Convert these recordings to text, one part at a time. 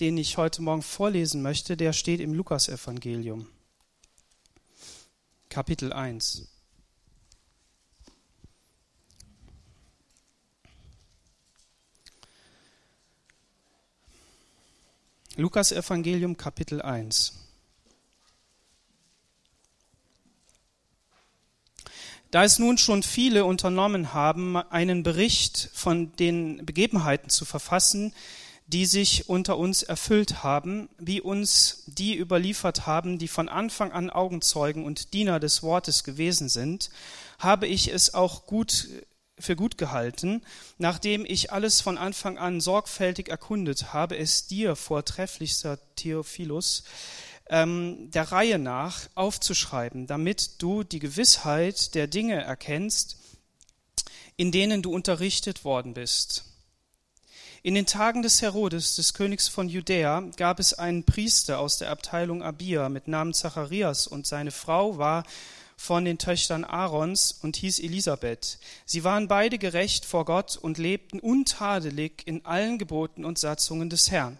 den ich heute Morgen vorlesen möchte, der steht im Lukasevangelium, Kapitel 1. Lukas Evangelium Kapitel 1. Da es nun schon viele unternommen haben, einen Bericht von den Begebenheiten zu verfassen, die sich unter uns erfüllt haben, wie uns die überliefert haben, die von Anfang an Augenzeugen und Diener des Wortes gewesen sind, habe ich es auch gut für gut gehalten, nachdem ich alles von Anfang an sorgfältig erkundet habe, es dir, vortrefflichster Theophilus, ähm, der Reihe nach aufzuschreiben, damit du die Gewissheit der Dinge erkennst, in denen du unterrichtet worden bist. In den Tagen des Herodes, des Königs von Judäa, gab es einen Priester aus der Abteilung Abia mit Namen Zacharias und seine Frau war von den Töchtern Aarons und hieß Elisabeth. Sie waren beide gerecht vor Gott und lebten untadelig in allen Geboten und Satzungen des Herrn.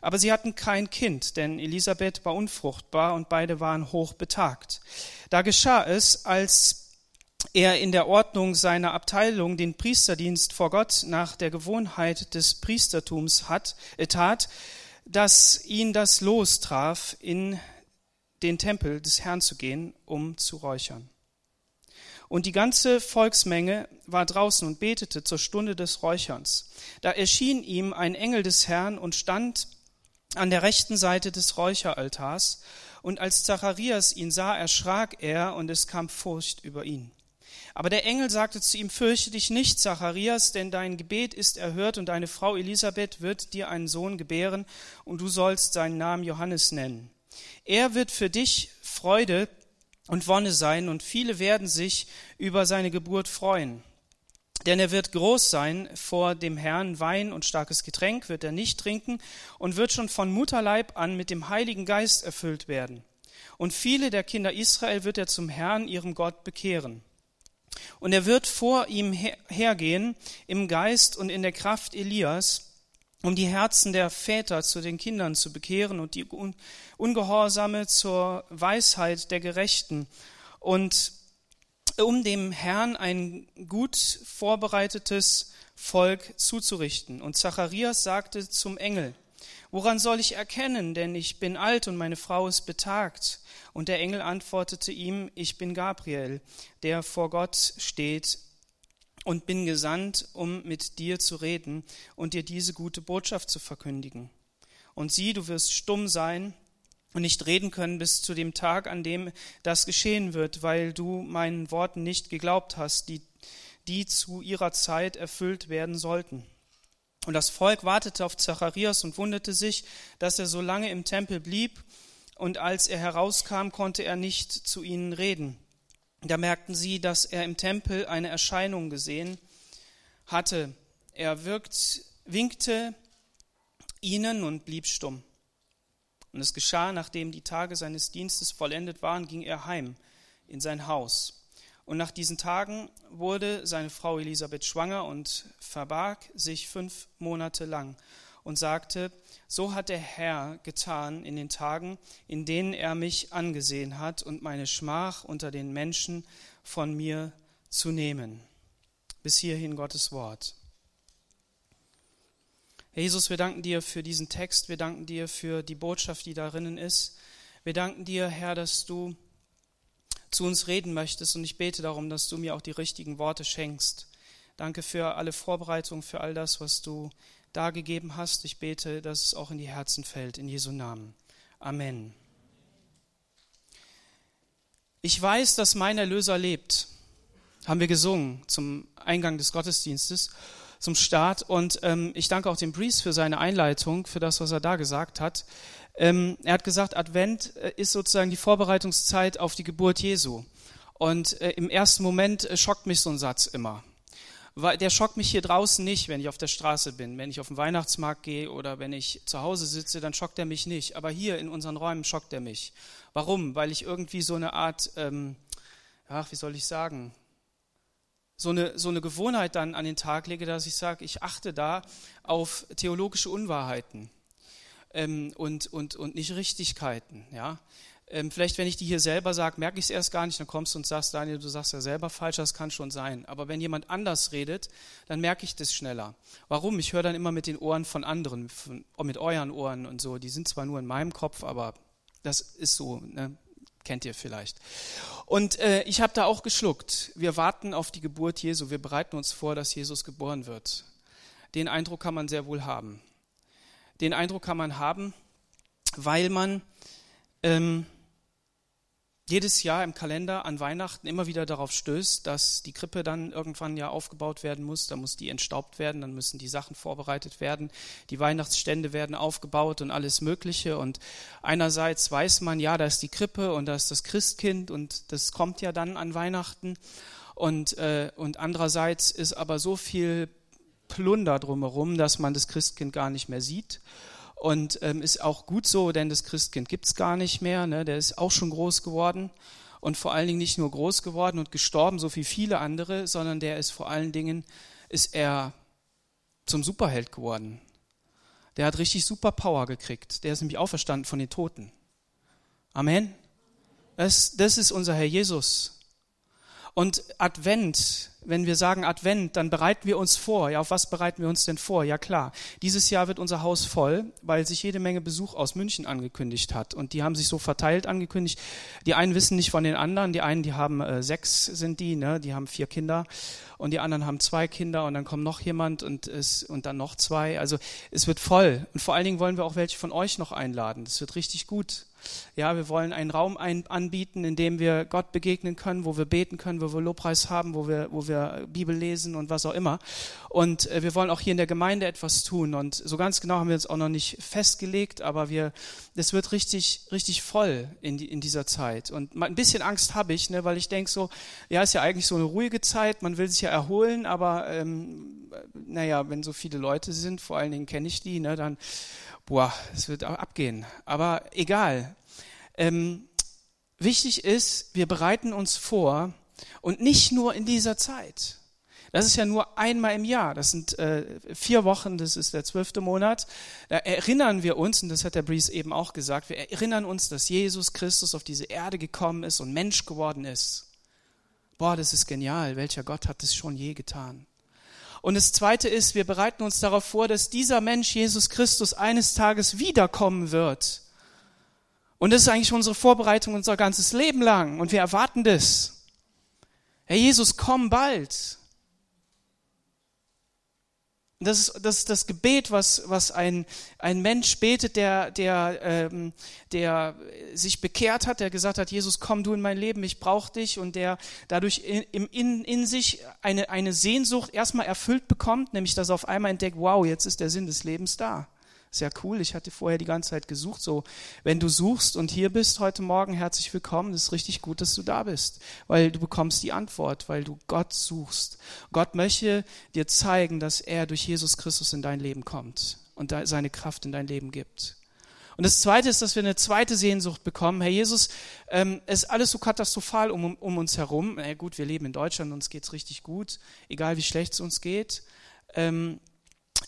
Aber sie hatten kein Kind, denn Elisabeth war unfruchtbar und beide waren hoch betagt. Da geschah es, als er in der Ordnung seiner Abteilung den Priesterdienst vor Gott nach der Gewohnheit des Priestertums hat, äh, tat, dass ihn das Los traf, in den Tempel des Herrn zu gehen, um zu räuchern. Und die ganze Volksmenge war draußen und betete zur Stunde des Räucherns. Da erschien ihm ein Engel des Herrn und stand an der rechten Seite des Räucheraltars. Und als Zacharias ihn sah, erschrak er und es kam Furcht über ihn. Aber der Engel sagte zu ihm, fürchte dich nicht, Zacharias, denn dein Gebet ist erhört und deine Frau Elisabeth wird dir einen Sohn gebären und du sollst seinen Namen Johannes nennen. Er wird für dich Freude und Wonne sein, und viele werden sich über seine Geburt freuen. Denn er wird groß sein vor dem Herrn, Wein und starkes Getränk wird er nicht trinken und wird schon von Mutterleib an mit dem Heiligen Geist erfüllt werden. Und viele der Kinder Israel wird er zum Herrn, ihrem Gott, bekehren. Und er wird vor ihm hergehen im Geist und in der Kraft Elias, um die Herzen der Väter zu den Kindern zu bekehren und die Ungehorsame zur Weisheit der Gerechten und um dem Herrn ein gut vorbereitetes Volk zuzurichten. Und Zacharias sagte zum Engel, Woran soll ich erkennen, denn ich bin alt und meine Frau ist betagt? Und der Engel antwortete ihm, ich bin Gabriel, der vor Gott steht und bin gesandt, um mit dir zu reden und dir diese gute Botschaft zu verkündigen. Und sieh, du wirst stumm sein und nicht reden können bis zu dem Tag, an dem das geschehen wird, weil du meinen Worten nicht geglaubt hast, die, die zu ihrer Zeit erfüllt werden sollten. Und das Volk wartete auf Zacharias und wunderte sich, dass er so lange im Tempel blieb, und als er herauskam, konnte er nicht zu ihnen reden. Da merkten sie, dass er im Tempel eine Erscheinung gesehen hatte. Er wirkt, winkte ihnen und blieb stumm. Und es geschah, nachdem die Tage seines Dienstes vollendet waren, ging er heim in sein Haus. Und nach diesen Tagen wurde seine Frau Elisabeth schwanger und verbarg sich fünf Monate lang und sagte, so hat der Herr getan in den Tagen, in denen er mich angesehen hat und meine Schmach unter den Menschen von mir zu nehmen. Bis hierhin Gottes Wort. Herr Jesus, wir danken dir für diesen Text, wir danken dir für die Botschaft, die darin ist. Wir danken dir, Herr, dass du zu uns reden möchtest und ich bete darum, dass du mir auch die richtigen Worte schenkst. Danke für alle Vorbereitungen, für all das, was du dargegeben hast. Ich bete, dass es auch in die Herzen fällt, in Jesu Namen. Amen. Ich weiß, dass mein Erlöser lebt, haben wir gesungen zum Eingang des Gottesdienstes, zum Start. Und ähm, ich danke auch dem Breeze für seine Einleitung, für das, was er da gesagt hat. Ähm, er hat gesagt, Advent äh, ist sozusagen die Vorbereitungszeit auf die Geburt Jesu. Und äh, im ersten Moment äh, schockt mich so ein Satz immer der schockt mich hier draußen nicht, wenn ich auf der Straße bin. Wenn ich auf den Weihnachtsmarkt gehe oder wenn ich zu Hause sitze, dann schockt er mich nicht. Aber hier in unseren Räumen schockt er mich. Warum? Weil ich irgendwie so eine Art, ähm, ach, wie soll ich sagen, so eine, so eine Gewohnheit dann an den Tag lege, dass ich sage, ich achte da auf theologische Unwahrheiten. ähm, und, und, und nicht Richtigkeiten. Ja? Ähm, vielleicht, wenn ich die hier selber sage, merke ich es erst gar nicht, dann kommst du und sagst, Daniel, du sagst ja selber falsch, das kann schon sein. Aber wenn jemand anders redet, dann merke ich das schneller. Warum? Ich höre dann immer mit den Ohren von anderen, von, mit euren Ohren und so. Die sind zwar nur in meinem Kopf, aber das ist so, ne? kennt ihr vielleicht. Und äh, ich habe da auch geschluckt. Wir warten auf die Geburt Jesu. Wir bereiten uns vor, dass Jesus geboren wird. Den Eindruck kann man sehr wohl haben. Den Eindruck kann man haben, weil man ähm, jedes Jahr im Kalender an Weihnachten immer wieder darauf stößt, dass die Krippe dann irgendwann ja aufgebaut werden muss, da muss die entstaubt werden, dann müssen die Sachen vorbereitet werden, die Weihnachtsstände werden aufgebaut und alles Mögliche. Und einerseits weiß man, ja, da ist die Krippe und da ist das Christkind und das kommt ja dann an Weihnachten. Und, äh, und andererseits ist aber so viel Plunder drumherum, dass man das Christkind gar nicht mehr sieht. Und ähm, ist auch gut so, denn das Christkind gibt's gar nicht mehr. Ne? Der ist auch schon groß geworden. Und vor allen Dingen nicht nur groß geworden und gestorben, so wie viele andere, sondern der ist vor allen Dingen, ist er zum Superheld geworden. Der hat richtig super Power gekriegt. Der ist nämlich auferstanden von den Toten. Amen. Das, das ist unser Herr Jesus. Und Advent wenn wir sagen Advent, dann bereiten wir uns vor. Ja, auf was bereiten wir uns denn vor? Ja klar, dieses Jahr wird unser Haus voll, weil sich jede Menge Besuch aus München angekündigt hat. Und die haben sich so verteilt angekündigt. Die einen wissen nicht von den anderen. Die einen, die haben äh, sechs, sind die, ne? die haben vier Kinder. Und die anderen haben zwei Kinder und dann kommt noch jemand und, es, und dann noch zwei. Also es wird voll. Und vor allen Dingen wollen wir auch welche von euch noch einladen. Das wird richtig gut. Ja, wir wollen einen Raum ein, anbieten, in dem wir Gott begegnen können, wo wir beten können, wo wir Lobpreis haben, wo wir, wo wir Bibel lesen und was auch immer. Und äh, wir wollen auch hier in der Gemeinde etwas tun. Und so ganz genau haben wir uns auch noch nicht festgelegt, aber wir, das wird richtig, richtig voll in, die, in dieser Zeit. Und ein bisschen Angst habe ich, ne, weil ich denke so, ja, ist ja eigentlich so eine ruhige Zeit, man will sich ja erholen, aber ähm, naja, wenn so viele Leute sind, vor allen Dingen kenne ich die, ne, dann boah, es wird abgehen. Aber egal. Ähm, wichtig ist, wir bereiten uns vor und nicht nur in dieser Zeit. Das ist ja nur einmal im Jahr. Das sind äh, vier Wochen, das ist der zwölfte Monat. Da erinnern wir uns, und das hat der Breeze eben auch gesagt, wir erinnern uns, dass Jesus Christus auf diese Erde gekommen ist und Mensch geworden ist. Boah, das ist genial. Welcher Gott hat das schon je getan? Und das Zweite ist, wir bereiten uns darauf vor, dass dieser Mensch, Jesus Christus, eines Tages wiederkommen wird. Und das ist eigentlich unsere Vorbereitung unser ganzes Leben lang. Und wir erwarten das. Herr Jesus, komm bald. Das ist, das ist das Gebet, was, was ein, ein Mensch betet, der, der, ähm, der sich bekehrt hat, der gesagt hat, Jesus, komm du in mein Leben, ich brauche dich und der dadurch in, in, in sich eine, eine Sehnsucht erstmal erfüllt bekommt, nämlich dass er auf einmal entdeckt, wow, jetzt ist der Sinn des Lebens da. Sehr cool. Ich hatte vorher die ganze Zeit gesucht. So, wenn du suchst und hier bist heute Morgen, herzlich willkommen. Es ist richtig gut, dass du da bist, weil du bekommst die Antwort, weil du Gott suchst. Gott möchte dir zeigen, dass er durch Jesus Christus in dein Leben kommt und seine Kraft in dein Leben gibt. Und das Zweite ist, dass wir eine zweite Sehnsucht bekommen. Herr Jesus, ähm, es ist alles so katastrophal um, um uns herum. Na gut, wir leben in Deutschland, uns geht's richtig gut, egal wie schlecht es uns geht. Ähm,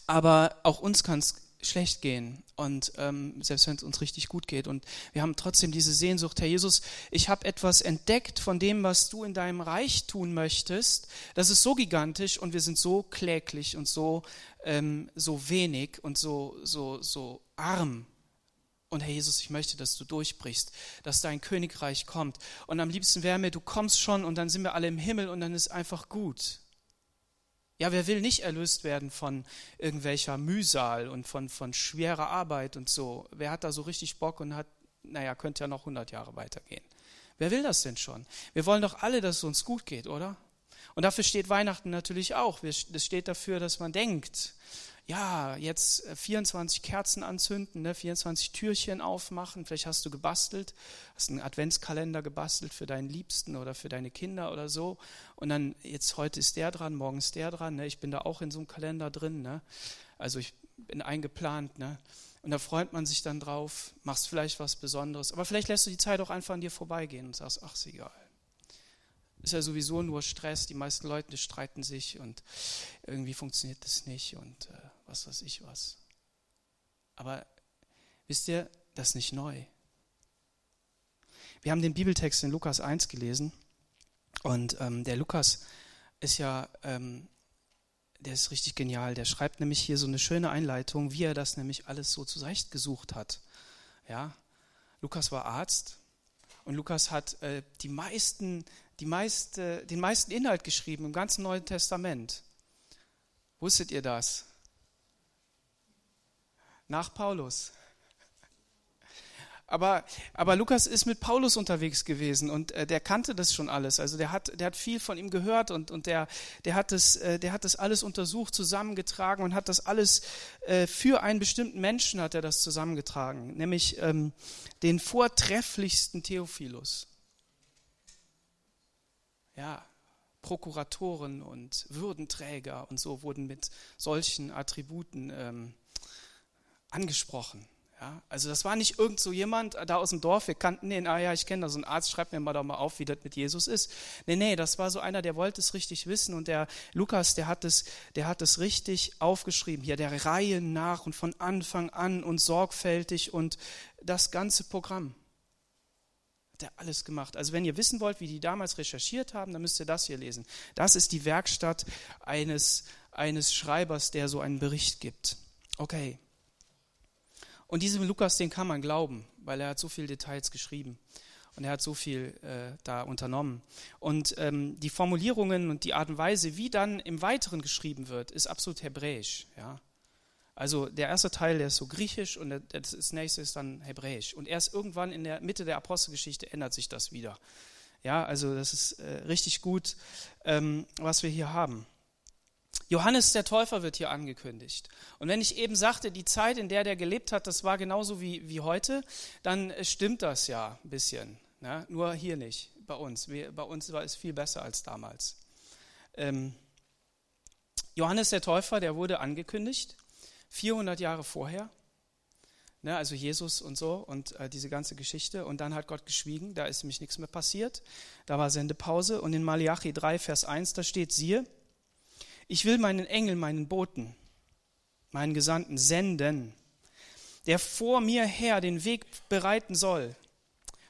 aber auch uns kann es schlecht gehen und ähm, selbst wenn es uns richtig gut geht. Und wir haben trotzdem diese Sehnsucht, Herr Jesus, ich habe etwas entdeckt von dem, was du in deinem Reich tun möchtest. Das ist so gigantisch und wir sind so kläglich und so, ähm, so wenig und so, so, so arm. Und Herr Jesus, ich möchte, dass du durchbrichst, dass dein Königreich kommt. Und am liebsten wäre mir, du kommst schon und dann sind wir alle im Himmel und dann ist einfach gut. Ja, wer will nicht erlöst werden von irgendwelcher Mühsal und von, von schwerer Arbeit und so? Wer hat da so richtig Bock und hat, naja, könnte ja noch 100 Jahre weitergehen? Wer will das denn schon? Wir wollen doch alle, dass es uns gut geht, oder? Und dafür steht Weihnachten natürlich auch. Das steht dafür, dass man denkt, ja, jetzt 24 äh, Kerzen anzünden, ne, 24 Türchen aufmachen. Vielleicht hast du gebastelt, hast einen Adventskalender gebastelt für deinen Liebsten oder für deine Kinder oder so. Und dann, jetzt heute ist der dran, morgen ist der dran. Ne, ich bin da auch in so einem Kalender drin. Ne? Also ich bin eingeplant. Ne? Und da freut man sich dann drauf, machst vielleicht was Besonderes. Aber vielleicht lässt du die Zeit auch einfach an dir vorbeigehen und sagst, ach, ist egal ist ja sowieso nur Stress. Die meisten Leute streiten sich und irgendwie funktioniert das nicht und äh, was weiß ich was. Aber Wisst ihr, das ist nicht neu. Wir haben den Bibeltext in Lukas 1 gelesen und ähm, der Lukas ist ja, ähm, der ist richtig genial. Der schreibt nämlich hier so eine schöne Einleitung, wie er das nämlich alles so zurechtgesucht hat. Ja, Lukas war Arzt und Lukas hat äh, die meisten, die meiste, den meisten Inhalt geschrieben im ganzen Neuen Testament. Wusstet ihr das? Nach Paulus. Aber, aber Lukas ist mit Paulus unterwegs gewesen und äh, der kannte das schon alles. Also der hat, der hat viel von ihm gehört und, und der, der, hat das, äh, der hat das alles untersucht, zusammengetragen und hat das alles äh, für einen bestimmten Menschen hat er das zusammengetragen, nämlich ähm, den vortrefflichsten Theophilus. Ja, Prokuratoren und Würdenträger und so wurden mit solchen Attributen ähm, angesprochen. Ja, also das war nicht irgend so jemand da aus dem Dorf, wir kannten den, ah ja, ich kenne da so einen Arzt, schreibt mir mal doch mal auf, wie das mit Jesus ist. Nee, nee, das war so einer, der wollte es richtig wissen und der Lukas, der hat es, der hat es richtig aufgeschrieben, hier der Reihe nach und von Anfang an und sorgfältig und das ganze Programm. Hat er alles gemacht. Also wenn ihr wissen wollt, wie die damals recherchiert haben, dann müsst ihr das hier lesen. Das ist die Werkstatt eines, eines Schreibers, der so einen Bericht gibt. Okay. Und diesem Lukas, den kann man glauben, weil er hat so viele Details geschrieben und er hat so viel äh, da unternommen. Und ähm, die Formulierungen und die Art und Weise, wie dann im Weiteren geschrieben wird, ist absolut hebräisch. Ja? Also der erste Teil, der ist so griechisch und das nächste ist dann hebräisch. Und erst irgendwann in der Mitte der Apostelgeschichte ändert sich das wieder. Ja, also das ist äh, richtig gut, ähm, was wir hier haben. Johannes der Täufer wird hier angekündigt. Und wenn ich eben sagte, die Zeit, in der der gelebt hat, das war genauso wie, wie heute, dann stimmt das ja ein bisschen. Ne? Nur hier nicht, bei uns. Wir, bei uns war es viel besser als damals. Ähm, Johannes der Täufer, der wurde angekündigt, 400 Jahre vorher. Ne, also Jesus und so und äh, diese ganze Geschichte. Und dann hat Gott geschwiegen, da ist nämlich nichts mehr passiert. Da war Sendepause. Und in Malachi 3, Vers 1, da steht, siehe, ich will meinen Engel, meinen Boten, meinen Gesandten senden, der vor mir her den Weg bereiten soll.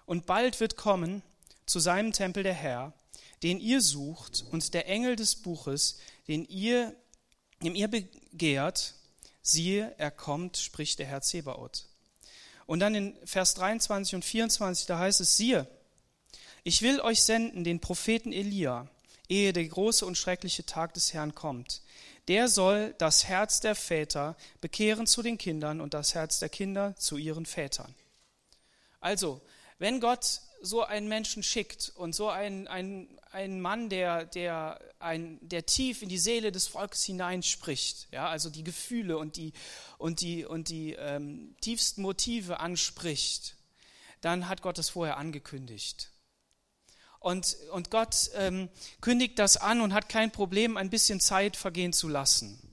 Und bald wird kommen zu seinem Tempel der Herr, den ihr sucht, und der Engel des Buches, den ihr, dem ihr begehrt, siehe, er kommt, spricht der Herr Zebaoth. Und dann in Vers 23 und 24, da heißt es, siehe, ich will euch senden den Propheten Elia, ehe der große und schreckliche Tag des Herrn kommt. Der soll das Herz der Väter bekehren zu den Kindern und das Herz der Kinder zu ihren Vätern. Also, wenn Gott so einen Menschen schickt und so einen, einen, einen Mann, der, der, ein, der tief in die Seele des Volkes hineinspricht, ja, also die Gefühle und die, und die, und die ähm, tiefsten Motive anspricht, dann hat Gott das vorher angekündigt. Und, und Gott ähm, kündigt das an und hat kein Problem, ein bisschen Zeit vergehen zu lassen.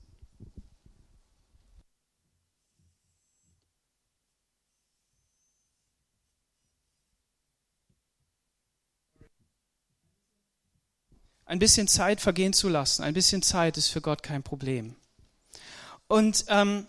Ein bisschen Zeit vergehen zu lassen, ein bisschen Zeit ist für Gott kein Problem. Und, ähm,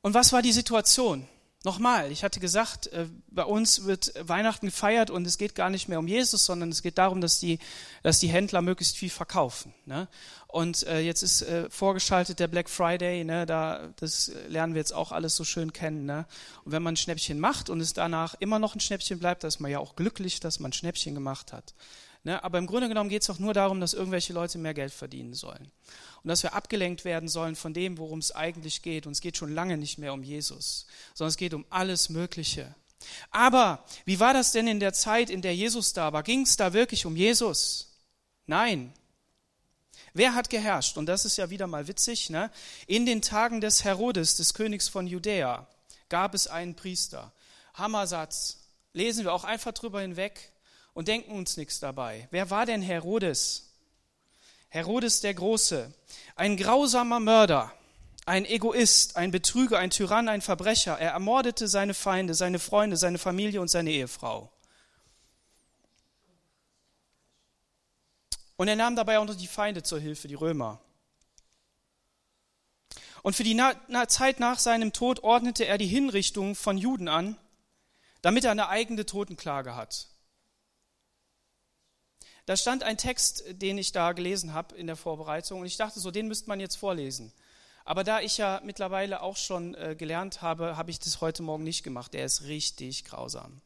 und was war die Situation? Nochmal, ich hatte gesagt, äh, bei uns wird Weihnachten gefeiert und es geht gar nicht mehr um Jesus, sondern es geht darum, dass die, dass die Händler möglichst viel verkaufen. Ne? Und äh, jetzt ist äh, vorgeschaltet der Black Friday, ne? da, das lernen wir jetzt auch alles so schön kennen. Ne? Und wenn man ein Schnäppchen macht und es danach immer noch ein Schnäppchen bleibt, dann ist man ja auch glücklich, dass man ein Schnäppchen gemacht hat. Ne? Aber im Grunde genommen geht es doch nur darum, dass irgendwelche Leute mehr Geld verdienen sollen und dass wir abgelenkt werden sollen von dem, worum es eigentlich geht. Und es geht schon lange nicht mehr um Jesus, sondern es geht um alles Mögliche. Aber wie war das denn in der Zeit, in der Jesus da war? Ging es da wirklich um Jesus? Nein. Wer hat geherrscht? Und das ist ja wieder mal witzig. Ne? In den Tagen des Herodes, des Königs von Judäa, gab es einen Priester. Hammersatz. Lesen wir auch einfach drüber hinweg und denken uns nichts dabei. Wer war denn Herodes? Herodes der Große, ein grausamer Mörder, ein Egoist, ein Betrüger, ein Tyrann, ein Verbrecher. Er ermordete seine Feinde, seine Freunde, seine Familie und seine Ehefrau. Und er nahm dabei auch noch die Feinde zur Hilfe, die Römer. Und für die Na Na Zeit nach seinem Tod ordnete er die Hinrichtung von Juden an, damit er eine eigene Totenklage hat. Da stand ein Text, den ich da gelesen habe in der Vorbereitung und ich dachte so, den müsste man jetzt vorlesen. Aber da ich ja mittlerweile auch schon äh, gelernt habe, habe ich das heute Morgen nicht gemacht. Der ist richtig grausam.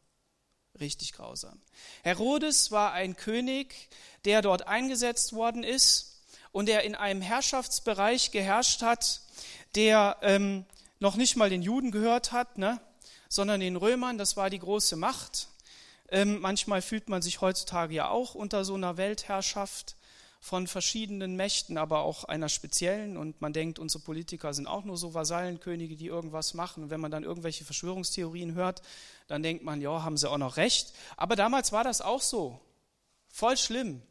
Richtig grausam. Herodes war ein König, der dort eingesetzt worden ist und der in einem Herrschaftsbereich geherrscht hat, der ähm, noch nicht mal den Juden gehört hat, ne? sondern den Römern. Das war die große Macht. Ähm, manchmal fühlt man sich heutzutage ja auch unter so einer Weltherrschaft von verschiedenen Mächten, aber auch einer speziellen. Und man denkt, unsere Politiker sind auch nur so Vasallenkönige, die irgendwas machen. Und wenn man dann irgendwelche Verschwörungstheorien hört, dann denkt man, ja, haben sie auch noch recht. Aber damals war das auch so. Voll schlimm.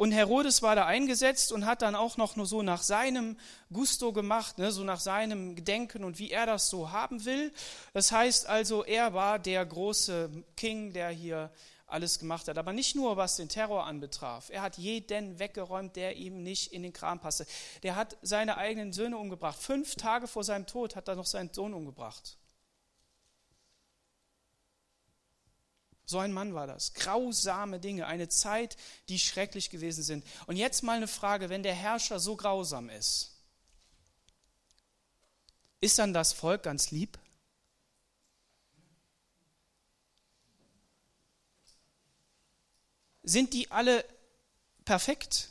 Und Herodes war da eingesetzt und hat dann auch noch nur so nach seinem Gusto gemacht, ne, so nach seinem Gedenken und wie er das so haben will. Das heißt also, er war der große King, der hier alles gemacht hat. Aber nicht nur, was den Terror anbetraf. Er hat jeden weggeräumt, der ihm nicht in den Kram passte. Der hat seine eigenen Söhne umgebracht. Fünf Tage vor seinem Tod hat er noch seinen Sohn umgebracht. So ein Mann war das. Grausame Dinge, eine Zeit, die schrecklich gewesen sind. Und jetzt mal eine Frage, wenn der Herrscher so grausam ist, ist dann das Volk ganz lieb? sind die alle perfekt?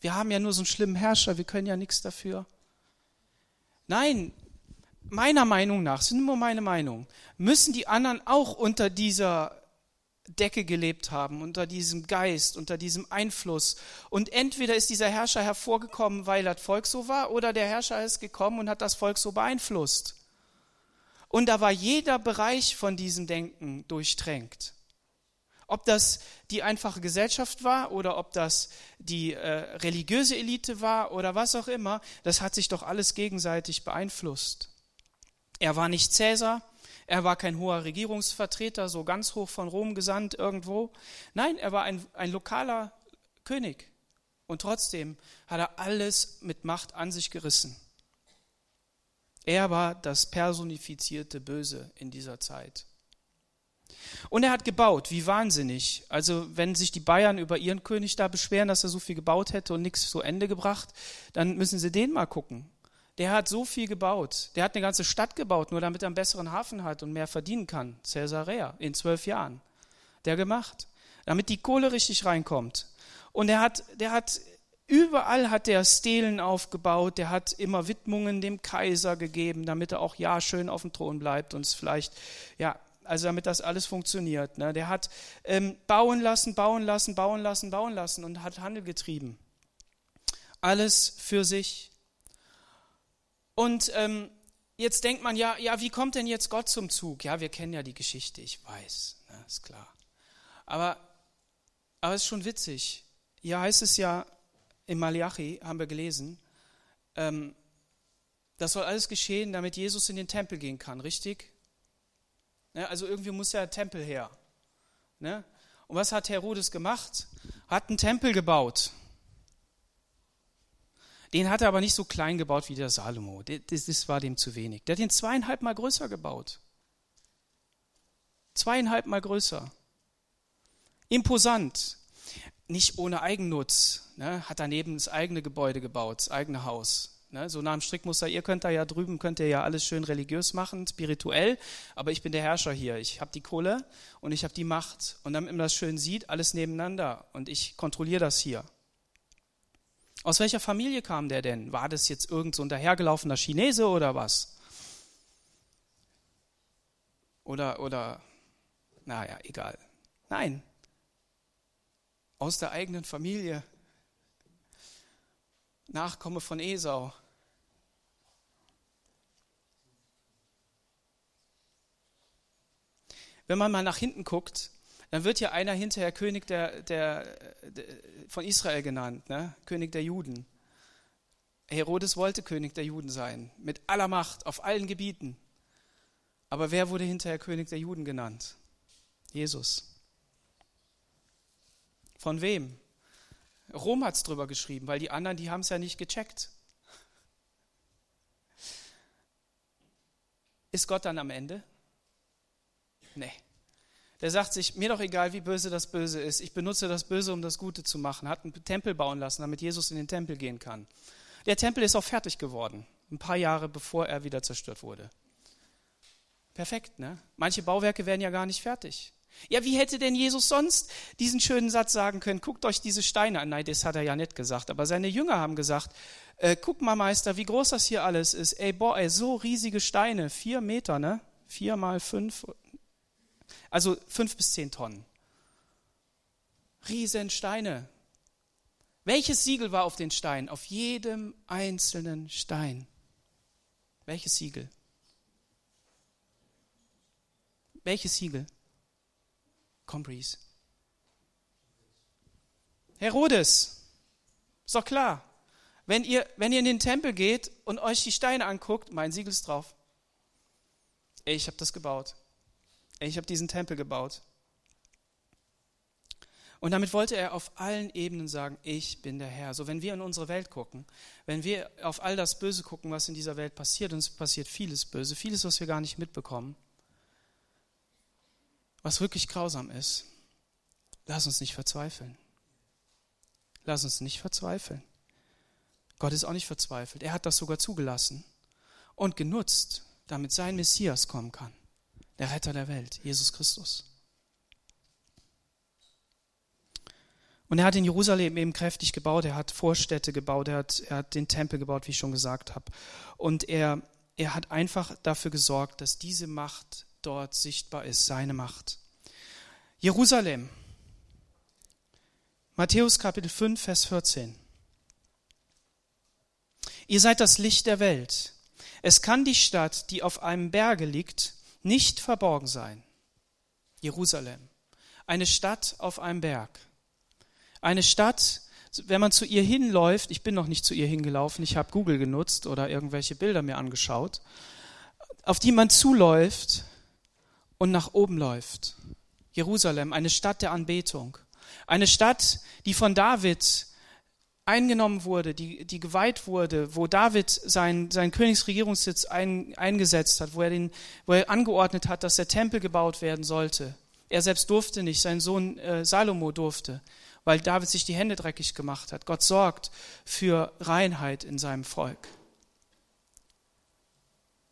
Wir haben ja nur so einen schlimmen Herrscher, wir können ja nichts dafür. Nein, meiner Meinung nach, sind nur meine Meinung, müssen die anderen auch unter dieser Decke gelebt haben, unter diesem Geist, unter diesem Einfluss. Und entweder ist dieser Herrscher hervorgekommen, weil das Volk so war, oder der Herrscher ist gekommen und hat das Volk so beeinflusst. Und da war jeder Bereich von diesem Denken durchtränkt. Ob das die einfache Gesellschaft war oder ob das die äh, religiöse Elite war oder was auch immer, das hat sich doch alles gegenseitig beeinflusst. Er war nicht Cäsar, er war kein hoher Regierungsvertreter, so ganz hoch von Rom gesandt irgendwo. Nein, er war ein, ein lokaler König. Und trotzdem hat er alles mit Macht an sich gerissen. Er war das personifizierte Böse in dieser Zeit. Und er hat gebaut, wie wahnsinnig. Also wenn sich die Bayern über ihren König da beschweren, dass er so viel gebaut hätte und nichts zu Ende gebracht, dann müssen sie den mal gucken. Der hat so viel gebaut. Der hat eine ganze Stadt gebaut, nur damit er einen besseren Hafen hat und mehr verdienen kann. Caesarea in zwölf Jahren. Der gemacht. Damit die Kohle richtig reinkommt. Und er hat, der hat Überall hat er Stelen aufgebaut, der hat immer Widmungen dem Kaiser gegeben, damit er auch ja schön auf dem Thron bleibt und es vielleicht ja also damit das alles funktioniert. Ne? Der hat ähm, bauen lassen, bauen lassen, bauen lassen, bauen lassen und hat Handel getrieben. Alles für sich. Und ähm, jetzt denkt man, ja, ja, wie kommt denn jetzt Gott zum Zug? Ja, wir kennen ja die Geschichte, ich weiß, ne, ist klar. Aber, aber es ist schon witzig. Hier heißt es ja, im Malachi haben wir gelesen, ähm, das soll alles geschehen, damit Jesus in den Tempel gehen kann, richtig? Ne, also irgendwie muss ja Tempel her. Ne? Und was hat Herodes gemacht? Hat einen Tempel gebaut. Den hat er aber nicht so klein gebaut wie der Salomo. Das, war dem zu wenig. Der hat ihn zweieinhalb Mal größer gebaut. Zweieinhalb Mal größer. Imposant. Nicht ohne Eigennutz. Ne? Hat daneben das eigene Gebäude gebaut, das eigene Haus. Ne, so nach dem Strickmuster, ihr könnt da ja drüben, könnt ihr ja alles schön religiös machen, spirituell, aber ich bin der Herrscher hier. Ich habe die Kohle und ich habe die Macht. Und damit man das schön sieht, alles nebeneinander. Und ich kontrolliere das hier. Aus welcher Familie kam der denn? War das jetzt irgend so ein dahergelaufener Chinese oder was? Oder, oder, naja, egal. Nein. Aus der eigenen Familie. Nachkomme von Esau. Wenn man mal nach hinten guckt, dann wird ja einer hinterher König der, der, der von Israel genannt, ne? König der Juden. Herodes wollte König der Juden sein, mit aller Macht, auf allen Gebieten. Aber wer wurde hinterher König der Juden genannt? Jesus. Von wem? Rom hat es drüber geschrieben, weil die anderen, die haben es ja nicht gecheckt. ist Gott dann am Ende? Nee. Der sagt sich, mir doch egal, wie böse das Böse ist. Ich benutze das Böse, um das Gute zu machen. Hat einen Tempel bauen lassen, damit Jesus in den Tempel gehen kann. Der Tempel ist auch fertig geworden, ein paar Jahre bevor er wieder zerstört wurde. Perfekt, ne? Manche Bauwerke werden ja gar nicht fertig. Ja, wie hätte denn Jesus sonst diesen schönen Satz sagen können? Guckt euch diese Steine an. Nein, das hat er ja nicht gesagt. Aber seine Jünger haben gesagt, äh, guck mal, Meister, wie groß das hier alles ist. Ey, boah, ey, so riesige Steine, vier Meter, ne? Vier mal fünf, also fünf bis zehn Tonnen. Riesen Steine. Welches Siegel war auf den Steinen? Auf jedem einzelnen Stein. Welches Siegel? Welches Siegel? Compris. Herodes. Ist doch klar. Wenn ihr, wenn ihr in den Tempel geht und euch die Steine anguckt, mein Siegel ist drauf. Ich habe das gebaut. Ich habe diesen Tempel gebaut. Und damit wollte er auf allen Ebenen sagen, ich bin der Herr. So, wenn wir in unsere Welt gucken, wenn wir auf all das Böse gucken, was in dieser Welt passiert, und es passiert vieles Böse, vieles, was wir gar nicht mitbekommen, was wirklich grausam ist, lass uns nicht verzweifeln. Lass uns nicht verzweifeln. Gott ist auch nicht verzweifelt. Er hat das sogar zugelassen und genutzt, damit sein Messias kommen kann der Retter der Welt, Jesus Christus. Und er hat in Jerusalem eben kräftig gebaut, er hat Vorstädte gebaut, er hat, er hat den Tempel gebaut, wie ich schon gesagt habe. Und er, er hat einfach dafür gesorgt, dass diese Macht dort sichtbar ist, seine Macht. Jerusalem. Matthäus Kapitel 5, Vers 14. Ihr seid das Licht der Welt. Es kann die Stadt, die auf einem Berge liegt, nicht verborgen sein. Jerusalem, eine Stadt auf einem Berg. Eine Stadt, wenn man zu ihr hinläuft, ich bin noch nicht zu ihr hingelaufen, ich habe Google genutzt oder irgendwelche Bilder mir angeschaut, auf die man zuläuft und nach oben läuft. Jerusalem, eine Stadt der Anbetung. Eine Stadt, die von David eingenommen wurde, die, die geweiht wurde, wo David seinen sein Königsregierungssitz ein, eingesetzt hat, wo er, den, wo er angeordnet hat, dass der Tempel gebaut werden sollte. Er selbst durfte nicht, sein Sohn äh, Salomo durfte, weil David sich die Hände dreckig gemacht hat. Gott sorgt für Reinheit in seinem Volk.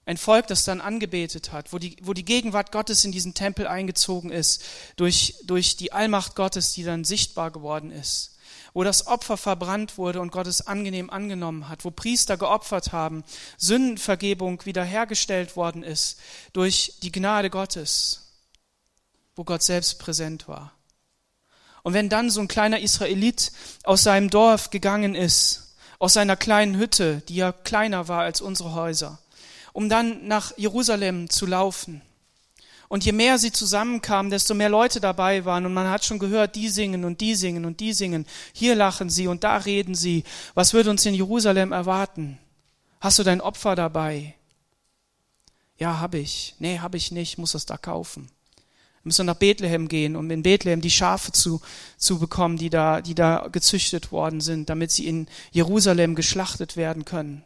Ein Volk, das dann angebetet hat, wo die, wo die Gegenwart Gottes in diesen Tempel eingezogen ist, durch, durch die Allmacht Gottes, die dann sichtbar geworden ist wo das Opfer verbrannt wurde und Gott es angenehm angenommen hat, wo Priester geopfert haben, Sündenvergebung wiederhergestellt worden ist durch die Gnade Gottes, wo Gott selbst präsent war. Und wenn dann so ein kleiner Israelit aus seinem Dorf gegangen ist, aus seiner kleinen Hütte, die ja kleiner war als unsere Häuser, um dann nach Jerusalem zu laufen, und je mehr sie zusammenkamen, desto mehr Leute dabei waren. Und man hat schon gehört, die singen und die singen und die singen. Hier lachen sie und da reden sie. Was wird uns in Jerusalem erwarten? Hast du dein Opfer dabei? Ja, habe ich. Nee, habe ich nicht. Muss das da kaufen. Wir müssen nach Bethlehem gehen, um in Bethlehem die Schafe zu, zu bekommen, die da, die da gezüchtet worden sind, damit sie in Jerusalem geschlachtet werden können.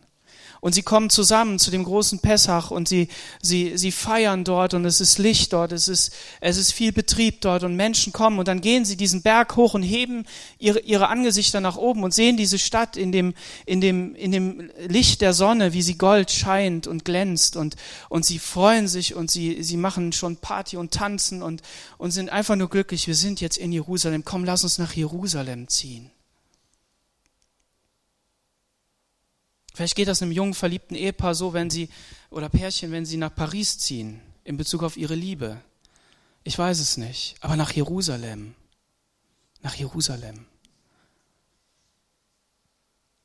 Und sie kommen zusammen zu dem großen Pessach und sie, sie, sie feiern dort und es ist Licht dort, es ist, es ist viel Betrieb dort und Menschen kommen und dann gehen sie diesen Berg hoch und heben ihre, ihre Angesichter nach oben und sehen diese Stadt in dem, in dem, in dem Licht der Sonne, wie sie Gold scheint und glänzt und, und sie freuen sich und sie, sie machen schon Party und tanzen und, und sind einfach nur glücklich. Wir sind jetzt in Jerusalem. Komm, lass uns nach Jerusalem ziehen. Vielleicht geht das einem jungen, verliebten Ehepaar so, wenn sie, oder Pärchen, wenn sie nach Paris ziehen, in Bezug auf ihre Liebe. Ich weiß es nicht, aber nach Jerusalem. Nach Jerusalem.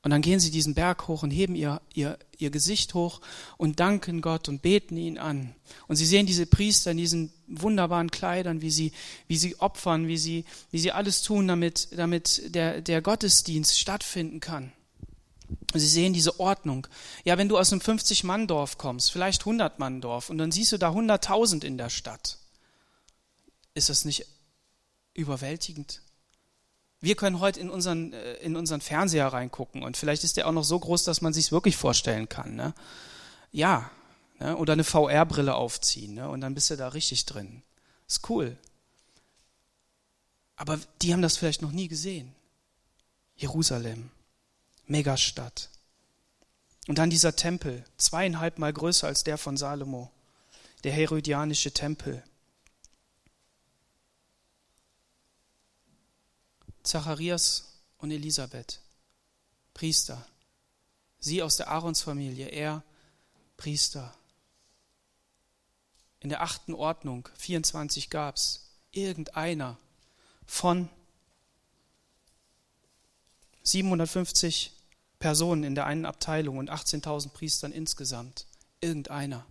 Und dann gehen sie diesen Berg hoch und heben ihr, ihr, ihr Gesicht hoch und danken Gott und beten ihn an. Und sie sehen diese Priester in diesen wunderbaren Kleidern, wie sie, wie sie opfern, wie sie, wie sie alles tun, damit, damit der, der Gottesdienst stattfinden kann. Sie sehen diese Ordnung. Ja, wenn du aus einem 50-Mann-Dorf kommst, vielleicht 100-Mann-Dorf, und dann siehst du da 100.000 in der Stadt, ist das nicht überwältigend? Wir können heute in unseren, äh, in unseren Fernseher reingucken und vielleicht ist der auch noch so groß, dass man sich wirklich vorstellen kann. Ne? Ja, Ne? Oder eine VR-Brille aufziehen ne? und dann bist du da richtig drin. Ist cool. Aber die haben das vielleicht noch nie gesehen. Jerusalem, Megastadt. Und dann dieser Tempel, zweieinhalb Mal größer als der von Salomo, der Herodianische Tempel. Zacharias und Elisabeth, Priester. Sie aus der Aaronsfamilie, er Priester. In der achten Ordnung, 24 gab es, irgendeiner von 750 Personen in der einen Abteilung und 18.000 Priestern insgesamt. Irgendeiner.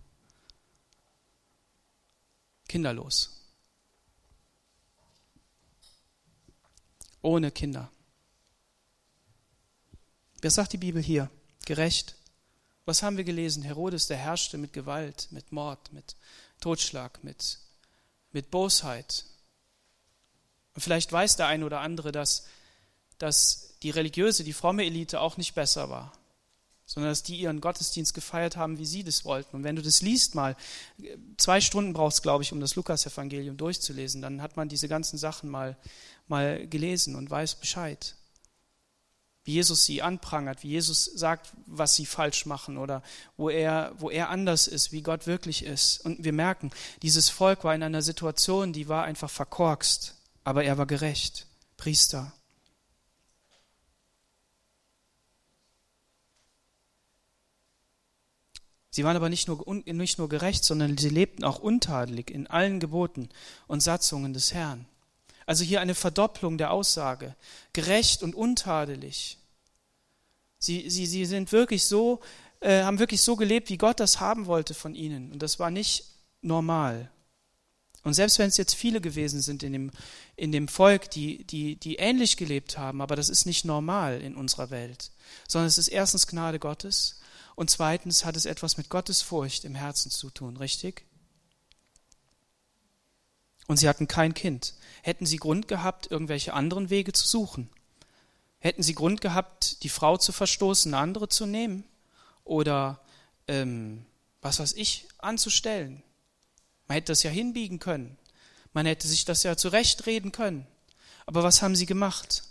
Kinderlos. Ohne Kinder. Was sagt die Bibel hier? Gerecht. Was haben wir gelesen? Herodes, der herrschte mit Gewalt, mit Mord, mit Totschlag, mit, mit Bosheit. Und vielleicht weiß der eine oder andere, dass, dass die religiöse, die fromme Elite auch nicht besser war, sondern dass die ihren Gottesdienst gefeiert haben, wie sie das wollten. Und wenn du das liest mal, zwei Stunden brauchst, glaube ich, um das Lukas-Evangelium durchzulesen, dann hat man diese ganzen Sachen mal, mal gelesen und weiß Bescheid. Wie Jesus sie anprangert, wie Jesus sagt, was sie falsch machen oder wo er, wo er anders ist, wie Gott wirklich ist. Und wir merken, dieses Volk war in einer Situation, die war einfach verkorkst, aber er war gerecht, Priester. Sie waren aber nicht nur, nicht nur gerecht, sondern sie lebten auch untadelig in allen Geboten und Satzungen des Herrn. Also hier eine Verdopplung der Aussage. Gerecht und untadelig. Sie, sie, sie sind wirklich so, äh, haben wirklich so gelebt, wie Gott das haben wollte von ihnen. Und das war nicht normal. Und selbst wenn es jetzt viele gewesen sind in dem, in dem Volk, die, die, die ähnlich gelebt haben, aber das ist nicht normal in unserer Welt, sondern es ist erstens Gnade Gottes und zweitens hat es etwas mit Gottes Furcht im Herzen zu tun, richtig? Und sie hatten kein Kind. Hätten sie Grund gehabt, irgendwelche anderen Wege zu suchen? Hätten sie Grund gehabt, die Frau zu verstoßen, eine andere zu nehmen? Oder ähm, was weiß ich, anzustellen? Man hätte das ja hinbiegen können. Man hätte sich das ja zurechtreden können. Aber was haben sie gemacht?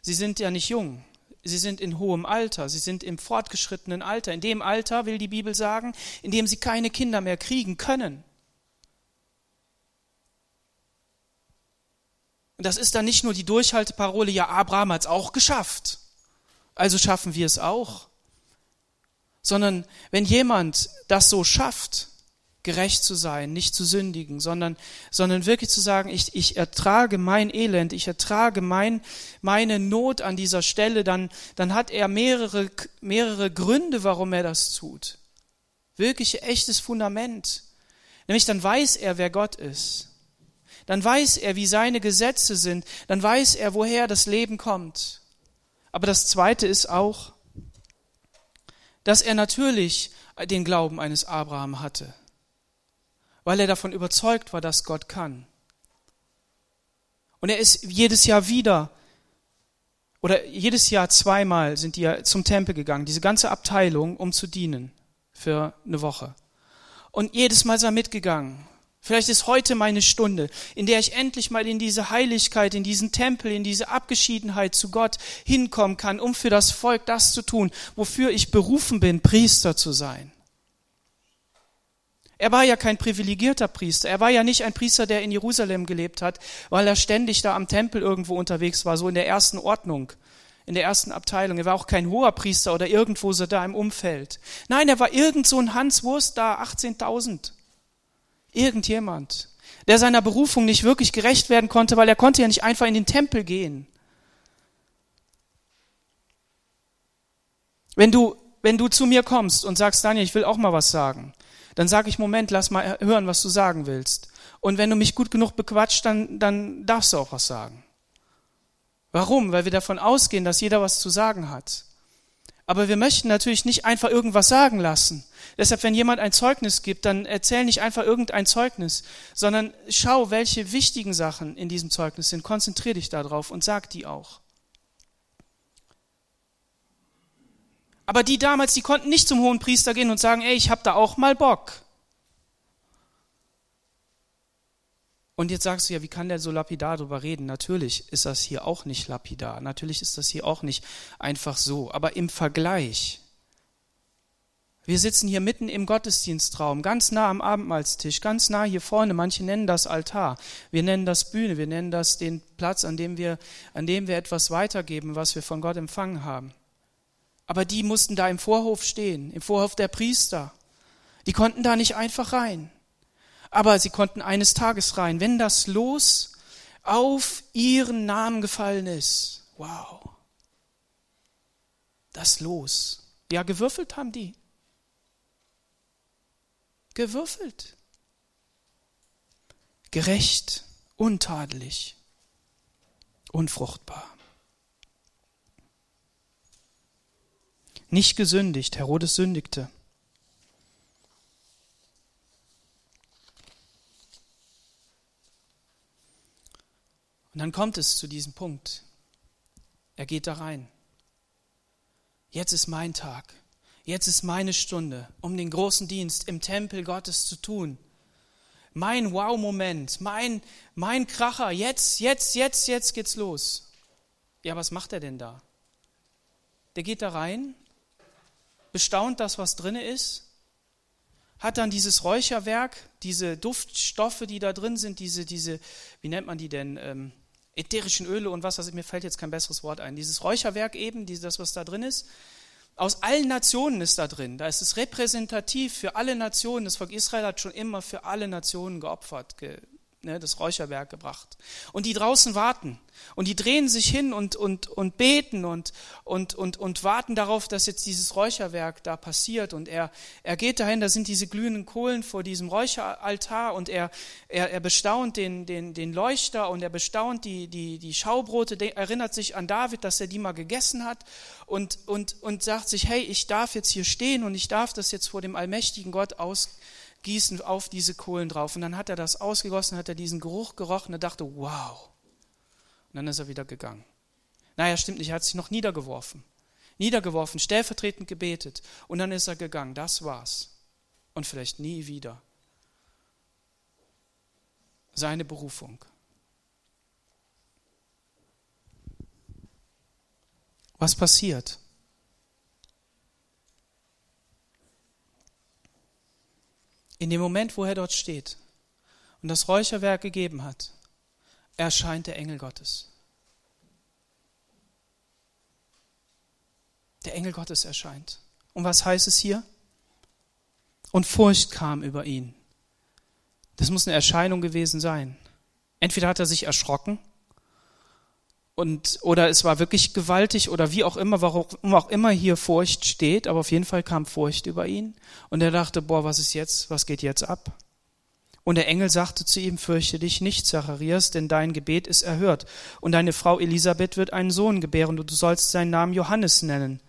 Sie sind ja nicht jung sie sind in hohem Alter, sie sind im fortgeschrittenen Alter. In dem Alter, will die Bibel sagen, in dem sie keine Kinder mehr kriegen können. Und das ist dann nicht nur die Durchhalteparole, ja, Abraham hat es auch geschafft, also schaffen wir es auch. Sondern wenn jemand das so schafft, gerecht zu sein, nicht zu sündigen, sondern, sondern wirklich zu sagen, ich, ich ertrage mein Elend, ich ertrage mein, meine Not an dieser Stelle, dann, dann hat er mehrere, mehrere Gründe, warum er das tut. Wirklich echtes Fundament. Nämlich dann weiß er, wer Gott ist. Dann weiß er, wie seine Gesetze sind. Dann weiß er, woher das Leben kommt. Aber das Zweite ist auch, dass er natürlich den Glauben eines Abraham hatte weil er davon überzeugt war, dass Gott kann. Und er ist jedes Jahr wieder, oder jedes Jahr zweimal sind die zum Tempel gegangen, diese ganze Abteilung, um zu dienen für eine Woche. Und jedes Mal ist er mitgegangen. Vielleicht ist heute meine Stunde, in der ich endlich mal in diese Heiligkeit, in diesen Tempel, in diese Abgeschiedenheit zu Gott hinkommen kann, um für das Volk das zu tun, wofür ich berufen bin, Priester zu sein. Er war ja kein privilegierter Priester. Er war ja nicht ein Priester, der in Jerusalem gelebt hat, weil er ständig da am Tempel irgendwo unterwegs war, so in der ersten Ordnung, in der ersten Abteilung. Er war auch kein hoher Priester oder irgendwo so da im Umfeld. Nein, er war irgend so ein Hans Wurst da, 18.000. Irgendjemand, der seiner Berufung nicht wirklich gerecht werden konnte, weil er konnte ja nicht einfach in den Tempel gehen. Wenn du, wenn du zu mir kommst und sagst, Daniel, ich will auch mal was sagen, dann sage ich, Moment, lass mal hören, was du sagen willst. Und wenn du mich gut genug bequatscht, dann, dann darfst du auch was sagen. Warum? Weil wir davon ausgehen, dass jeder was zu sagen hat. Aber wir möchten natürlich nicht einfach irgendwas sagen lassen. Deshalb, wenn jemand ein Zeugnis gibt, dann erzähl nicht einfach irgendein Zeugnis, sondern schau, welche wichtigen Sachen in diesem Zeugnis sind. Konzentrier dich darauf und sag die auch. Aber die damals, die konnten nicht zum hohen Priester gehen und sagen, ey, ich hab da auch mal Bock. Und jetzt sagst du ja, wie kann der so lapidar darüber reden? Natürlich ist das hier auch nicht lapidar. Natürlich ist das hier auch nicht einfach so. Aber im Vergleich. Wir sitzen hier mitten im Gottesdienstraum, ganz nah am Abendmahlstisch, ganz nah hier vorne. Manche nennen das Altar. Wir nennen das Bühne. Wir nennen das den Platz, an dem wir, an dem wir etwas weitergeben, was wir von Gott empfangen haben. Aber die mussten da im Vorhof stehen, im Vorhof der Priester. Die konnten da nicht einfach rein. Aber sie konnten eines Tages rein, wenn das Los auf ihren Namen gefallen ist. Wow. Das Los. Ja, gewürfelt haben die. Gewürfelt. Gerecht, untadelig, unfruchtbar. Nicht gesündigt, Herodes sündigte. Und dann kommt es zu diesem Punkt. Er geht da rein. Jetzt ist mein Tag. Jetzt ist meine Stunde, um den großen Dienst im Tempel Gottes zu tun. Mein Wow-Moment, mein, mein Kracher. Jetzt, jetzt, jetzt, jetzt geht's los. Ja, was macht er denn da? Der geht da rein, bestaunt das, was drinne ist, hat dann dieses Räucherwerk, diese Duftstoffe, die da drin sind, diese, diese, wie nennt man die denn? Ähm, ätherischen Öle und was, was mir fällt jetzt kein besseres Wort ein. Dieses Räucherwerk eben, das, was da drin ist, aus allen Nationen ist da drin. Da ist es repräsentativ für alle Nationen. Das Volk Israel hat schon immer für alle Nationen geopfert, ne, das Räucherwerk gebracht. Und die draußen warten. Und die drehen sich hin und, und, und beten und, und, und, und warten darauf, dass jetzt dieses Räucherwerk da passiert. Und er, er geht dahin, da sind diese glühenden Kohlen vor diesem Räucheraltar und er, er, er bestaunt den, den, den Leuchter und er bestaunt die, die, die Schaubrote, erinnert sich an David, dass er die mal gegessen hat und, und, und sagt sich, hey, ich darf jetzt hier stehen und ich darf das jetzt vor dem allmächtigen Gott aus, gießen auf diese Kohlen drauf. Und dann hat er das ausgegossen, hat er diesen Geruch gerochen und dachte, wow. Und dann ist er wieder gegangen. Naja, stimmt nicht, er hat sich noch niedergeworfen. Niedergeworfen, stellvertretend gebetet. Und dann ist er gegangen. Das war's. Und vielleicht nie wieder. Seine Berufung. Was passiert? In dem Moment, wo er dort steht und das Räucherwerk gegeben hat, erscheint der Engel Gottes. Der Engel Gottes erscheint. Und was heißt es hier? Und Furcht kam über ihn. Das muss eine Erscheinung gewesen sein. Entweder hat er sich erschrocken und, oder es war wirklich gewaltig oder wie auch immer, warum auch immer hier Furcht steht, aber auf jeden Fall kam Furcht über ihn und er dachte, boah, was ist jetzt, was geht jetzt ab? Und der Engel sagte zu ihm, fürchte dich nicht, Zacharias, denn dein Gebet ist erhört und deine Frau Elisabeth wird einen Sohn gebären und du sollst seinen Namen Johannes nennen.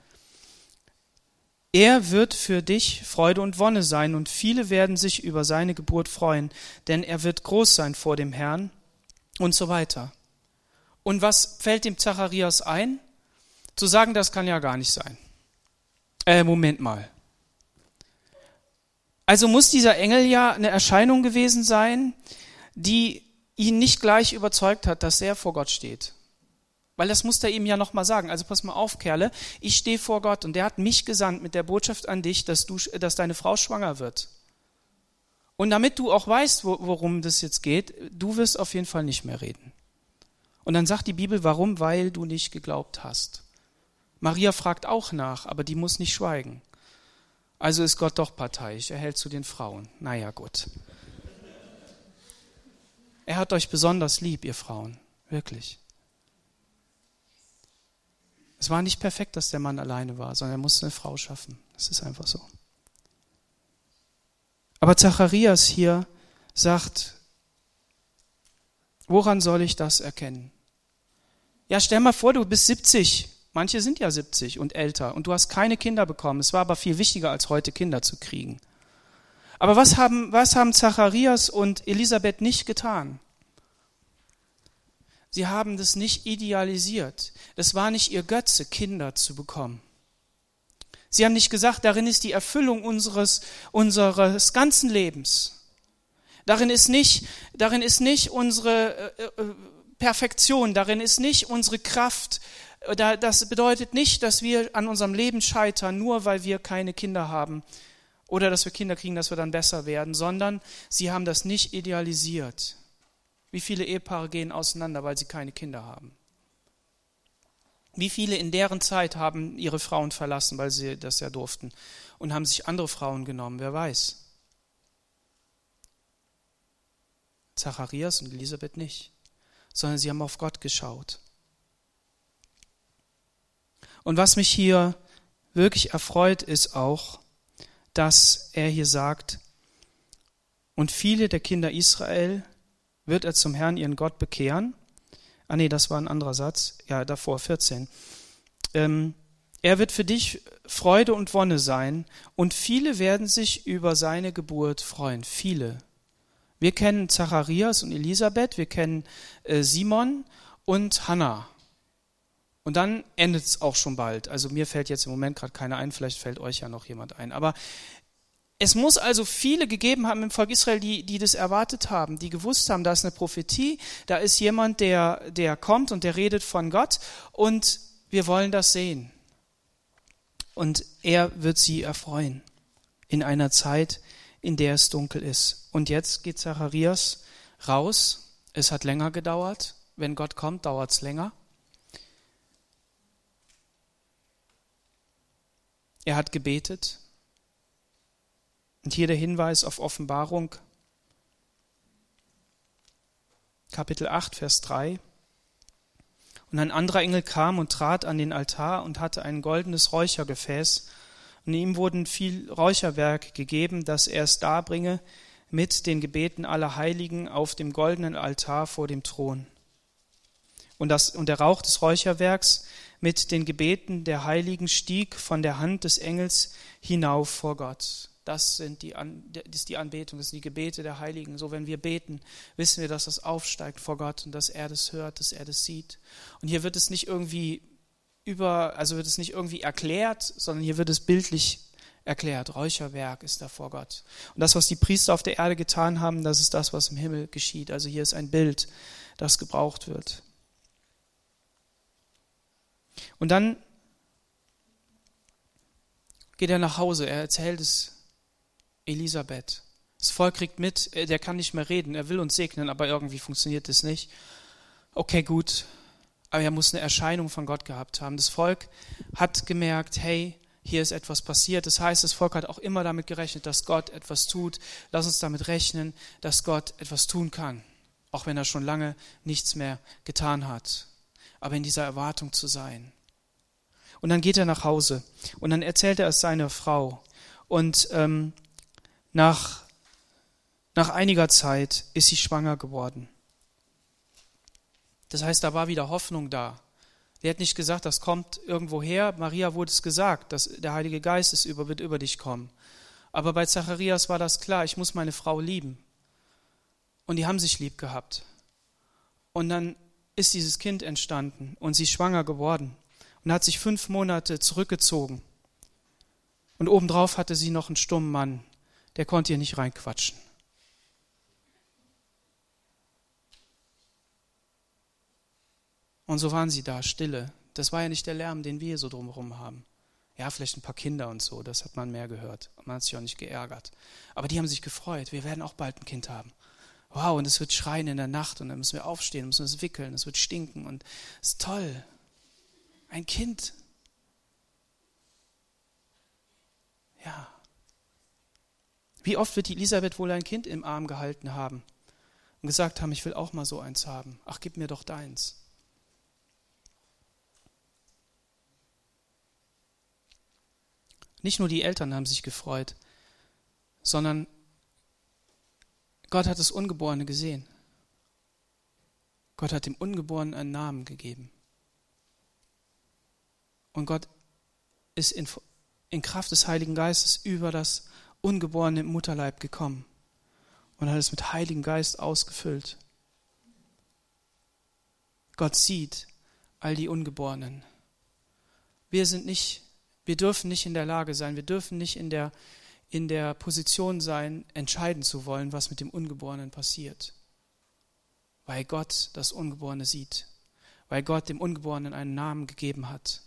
Er wird für dich Freude und Wonne sein und viele werden sich über seine Geburt freuen, denn er wird groß sein vor dem Herrn und so weiter. Und was fällt dem Zacharias ein? Zu sagen, das kann ja gar nicht sein. Äh, Moment mal. Also muss dieser Engel ja eine Erscheinung gewesen sein, die ihn nicht gleich überzeugt hat, dass er vor Gott steht. Weil das muss er ihm ja nochmal sagen. Also pass mal auf, Kerle, ich stehe vor Gott und der hat mich gesandt mit der Botschaft an dich, dass, du, dass deine Frau schwanger wird. Und damit du auch weißt, worum das jetzt geht, du wirst auf jeden Fall nicht mehr reden. Und dann sagt die Bibel, warum? Weil du nicht geglaubt hast. Maria fragt auch nach, aber die muss nicht schweigen. Also ist Gott doch parteiisch, er hält zu den Frauen. Naja, gut. Er hat euch besonders lieb, ihr Frauen, wirklich. Es war nicht perfekt, dass der Mann alleine war, sondern er musste eine Frau schaffen. Das ist einfach so. Aber Zacharias hier sagt, woran soll ich das erkennen? Ja, stell mal vor, du bist 70. Manche sind ja 70 und älter und du hast keine Kinder bekommen. Es war aber viel wichtiger, als heute Kinder zu kriegen. Aber was haben, was haben Zacharias und Elisabeth nicht getan? Sie haben das nicht idealisiert. Es war nicht ihr Götze, Kinder zu bekommen. Sie haben nicht gesagt, darin ist die Erfüllung unseres, unseres ganzen Lebens. Darin ist nicht, darin ist nicht unsere äh, äh, Perfektion, darin ist nicht unsere Kraft. Das bedeutet nicht, dass wir an unserem Leben scheitern, nur weil wir keine Kinder haben oder dass wir Kinder kriegen, dass wir dann besser werden, sondern sie haben das nicht idealisiert. Wie viele Ehepaare gehen auseinander, weil sie keine Kinder haben? Wie viele in deren Zeit haben ihre Frauen verlassen, weil sie das ja durften und haben sich andere Frauen genommen? Wer weiß? Zacharias und Elisabeth nicht, sondern sie haben auf Gott geschaut. Und was mich hier wirklich erfreut, ist auch, dass er hier sagt, und viele der Kinder Israel wird er zum Herrn ihren Gott bekehren Ah nee, das war ein anderer Satz. Ja, davor 14. Ähm, er wird für dich Freude und Wonne sein und viele werden sich über seine Geburt freuen. Viele. Wir kennen Zacharias und Elisabeth, wir kennen äh, Simon und Hannah. Und dann endet es auch schon bald. Also mir fällt jetzt im Moment gerade keiner ein, vielleicht fällt euch ja noch jemand ein. Aber es muss also viele gegeben haben im Volk Israel, die, die das erwartet haben, die gewusst haben, da ist eine Prophetie, da ist jemand, der, der kommt und der redet von Gott und wir wollen das sehen. Und er wird sie erfreuen in einer Zeit, in der es dunkel ist. Und jetzt geht Zacharias raus. Es hat länger gedauert. Wenn Gott kommt, dauert es länger. Er hat gebetet. Und hier der Hinweis auf Offenbarung, Kapitel 8, Vers 3. Und ein anderer Engel kam und trat an den Altar und hatte ein goldenes Räuchergefäß. Und ihm wurden viel Räucherwerk gegeben, dass er es darbringe mit den Gebeten aller Heiligen auf dem goldenen Altar vor dem Thron. Und, das, und der Rauch des Räucherwerks mit den Gebeten der Heiligen stieg von der Hand des Engels hinauf vor Gott. Das, sind die, das ist die Anbetung, das sind die Gebete der Heiligen. So, wenn wir beten, wissen wir, dass das aufsteigt vor Gott und dass er das hört, dass er das sieht. Und hier wird es nicht irgendwie über, also wird es nicht irgendwie erklärt, sondern hier wird es bildlich erklärt. Räucherwerk ist da vor Gott. Und das, was die Priester auf der Erde getan haben, das ist das, was im Himmel geschieht. Also hier ist ein Bild, das gebraucht wird. Und dann geht er nach Hause. Er erzählt es Elisabeth. Das Volk kriegt mit, äh, der kann nicht mehr reden, er will uns segnen, aber irgendwie funktioniert das nicht. Okay, gut, aber er muss eine Erscheinung von Gott gehabt haben. Das Volk hat gemerkt, hey, hier ist etwas passiert. Das heißt, das Volk hat auch immer damit gerechnet, dass Gott etwas tut. Lass uns damit rechnen, dass Gott etwas tun kann, auch wenn er schon lange nichts mehr getan hat. Aber in dieser Erwartung zu sein. Und dann geht er nach Hause und dann erzählt er es seiner Frau. Und ähm, nach, nach einiger Zeit ist sie schwanger geworden. Das heißt, da war wieder Hoffnung da. Er hat nicht gesagt, das kommt irgendwo her. Maria wurde es gesagt, dass der Heilige Geist ist über, wird über dich kommen. Aber bei Zacharias war das klar, ich muss meine Frau lieben. Und die haben sich lieb gehabt. Und dann ist dieses Kind entstanden und sie ist schwanger geworden und hat sich fünf Monate zurückgezogen. Und obendrauf hatte sie noch einen stummen Mann, der konnte hier nicht reinquatschen. Und so waren sie da, stille. Das war ja nicht der Lärm, den wir so drumherum haben. Ja, vielleicht ein paar Kinder und so, das hat man mehr gehört. Man hat sich auch nicht geärgert. Aber die haben sich gefreut. Wir werden auch bald ein Kind haben. Wow, und es wird schreien in der Nacht und dann müssen wir aufstehen, müssen es wickeln, es wird stinken und es ist toll. Ein Kind. Ja. Wie oft wird die Elisabeth wohl ein Kind im Arm gehalten haben und gesagt haben, ich will auch mal so eins haben. Ach, gib mir doch deins. Nicht nur die Eltern haben sich gefreut, sondern Gott hat das Ungeborene gesehen. Gott hat dem Ungeborenen einen Namen gegeben. Und Gott ist in, in Kraft des Heiligen Geistes über das Ungeborene im Mutterleib gekommen und hat es mit Heiligen Geist ausgefüllt. Gott sieht all die Ungeborenen. Wir sind nicht, Wir dürfen nicht in der Lage sein, wir dürfen nicht in der, in der Position sein, entscheiden zu wollen, was mit dem Ungeborenen passiert. Weil Gott das Ungeborene sieht, weil Gott dem Ungeborenen einen Namen gegeben hat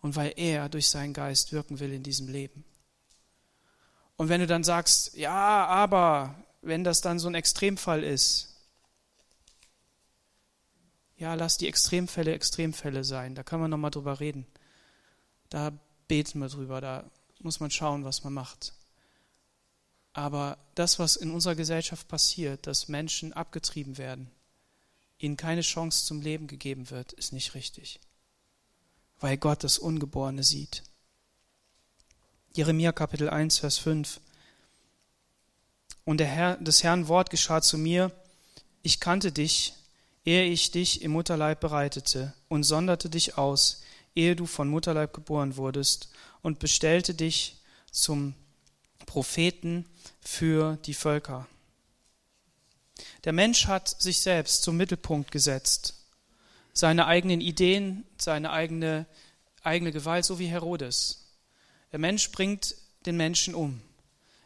und weil er durch seinen Geist wirken will in diesem Leben. Und wenn du dann sagst, ja, aber wenn das dann so ein Extremfall ist, ja, lass die Extremfälle Extremfälle sein. Da können wir nochmal drüber reden. Da beten wir drüber. Da muss man schauen, was man macht. Aber das, was in unserer Gesellschaft passiert, dass Menschen abgetrieben werden, ihnen keine Chance zum Leben gegeben wird, ist nicht richtig. Weil Gott das Ungeborene sieht. Jeremia Kapitel 1, Vers 5. Und der Herr, des Herrn Wort geschah zu mir, ich kannte dich, ehe ich dich im Mutterleib bereitete und sonderte dich aus, ehe du von Mutterleib geboren wurdest und bestellte dich zum Propheten für die Völker. Der Mensch hat sich selbst zum Mittelpunkt gesetzt, seine eigenen Ideen, seine eigene, eigene Gewalt, so wie Herodes. Der Mensch bringt den Menschen um.